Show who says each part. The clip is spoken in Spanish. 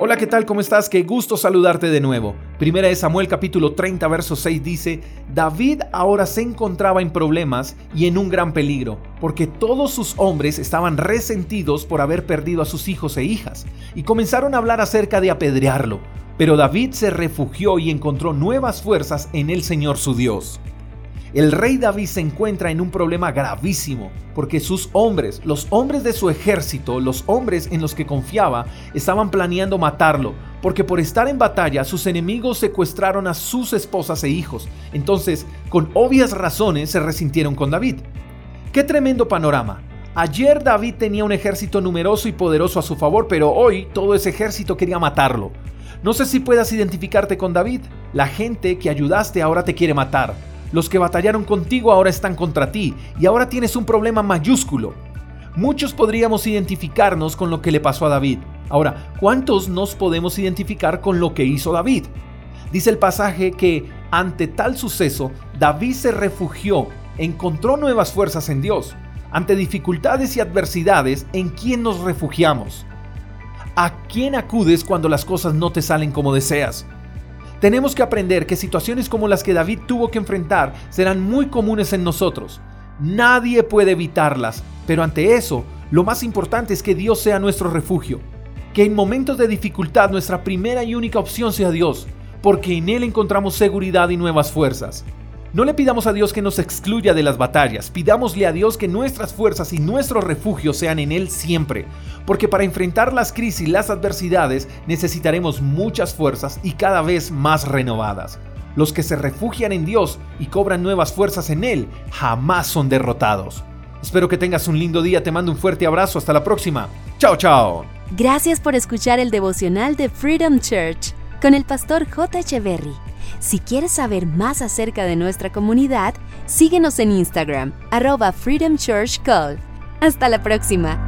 Speaker 1: Hola, ¿qué tal? ¿Cómo estás? Qué gusto saludarte de nuevo. Primera de Samuel capítulo 30 verso 6 dice, David ahora se encontraba en problemas y en un gran peligro, porque todos sus hombres estaban resentidos por haber perdido a sus hijos e hijas, y comenzaron a hablar acerca de apedrearlo. Pero David se refugió y encontró nuevas fuerzas en el Señor su Dios. El rey David se encuentra en un problema gravísimo, porque sus hombres, los hombres de su ejército, los hombres en los que confiaba, estaban planeando matarlo, porque por estar en batalla sus enemigos secuestraron a sus esposas e hijos. Entonces, con obvias razones, se resintieron con David. ¡Qué tremendo panorama! Ayer David tenía un ejército numeroso y poderoso a su favor, pero hoy todo ese ejército quería matarlo. No sé si puedas identificarte con David. La gente que ayudaste ahora te quiere matar. Los que batallaron contigo ahora están contra ti y ahora tienes un problema mayúsculo. Muchos podríamos identificarnos con lo que le pasó a David. Ahora, ¿cuántos nos podemos identificar con lo que hizo David? Dice el pasaje que ante tal suceso, David se refugió, encontró nuevas fuerzas en Dios. Ante dificultades y adversidades, ¿en quién nos refugiamos? ¿A quién acudes cuando las cosas no te salen como deseas? Tenemos que aprender que situaciones como las que David tuvo que enfrentar serán muy comunes en nosotros. Nadie puede evitarlas, pero ante eso, lo más importante es que Dios sea nuestro refugio. Que en momentos de dificultad nuestra primera y única opción sea Dios, porque en Él encontramos seguridad y nuevas fuerzas. No le pidamos a Dios que nos excluya de las batallas, pidámosle a Dios que nuestras fuerzas y nuestro refugio sean en Él siempre, porque para enfrentar las crisis y las adversidades necesitaremos muchas fuerzas y cada vez más renovadas. Los que se refugian en Dios y cobran nuevas fuerzas en Él jamás son derrotados. Espero que tengas un lindo día, te mando un fuerte abrazo, hasta la próxima. Chao, chao.
Speaker 2: Gracias por escuchar el devocional de Freedom Church con el pastor J. Echeverry. Si quieres saber más acerca de nuestra comunidad, síguenos en Instagram, arroba Freedom Church Call. Hasta la próxima.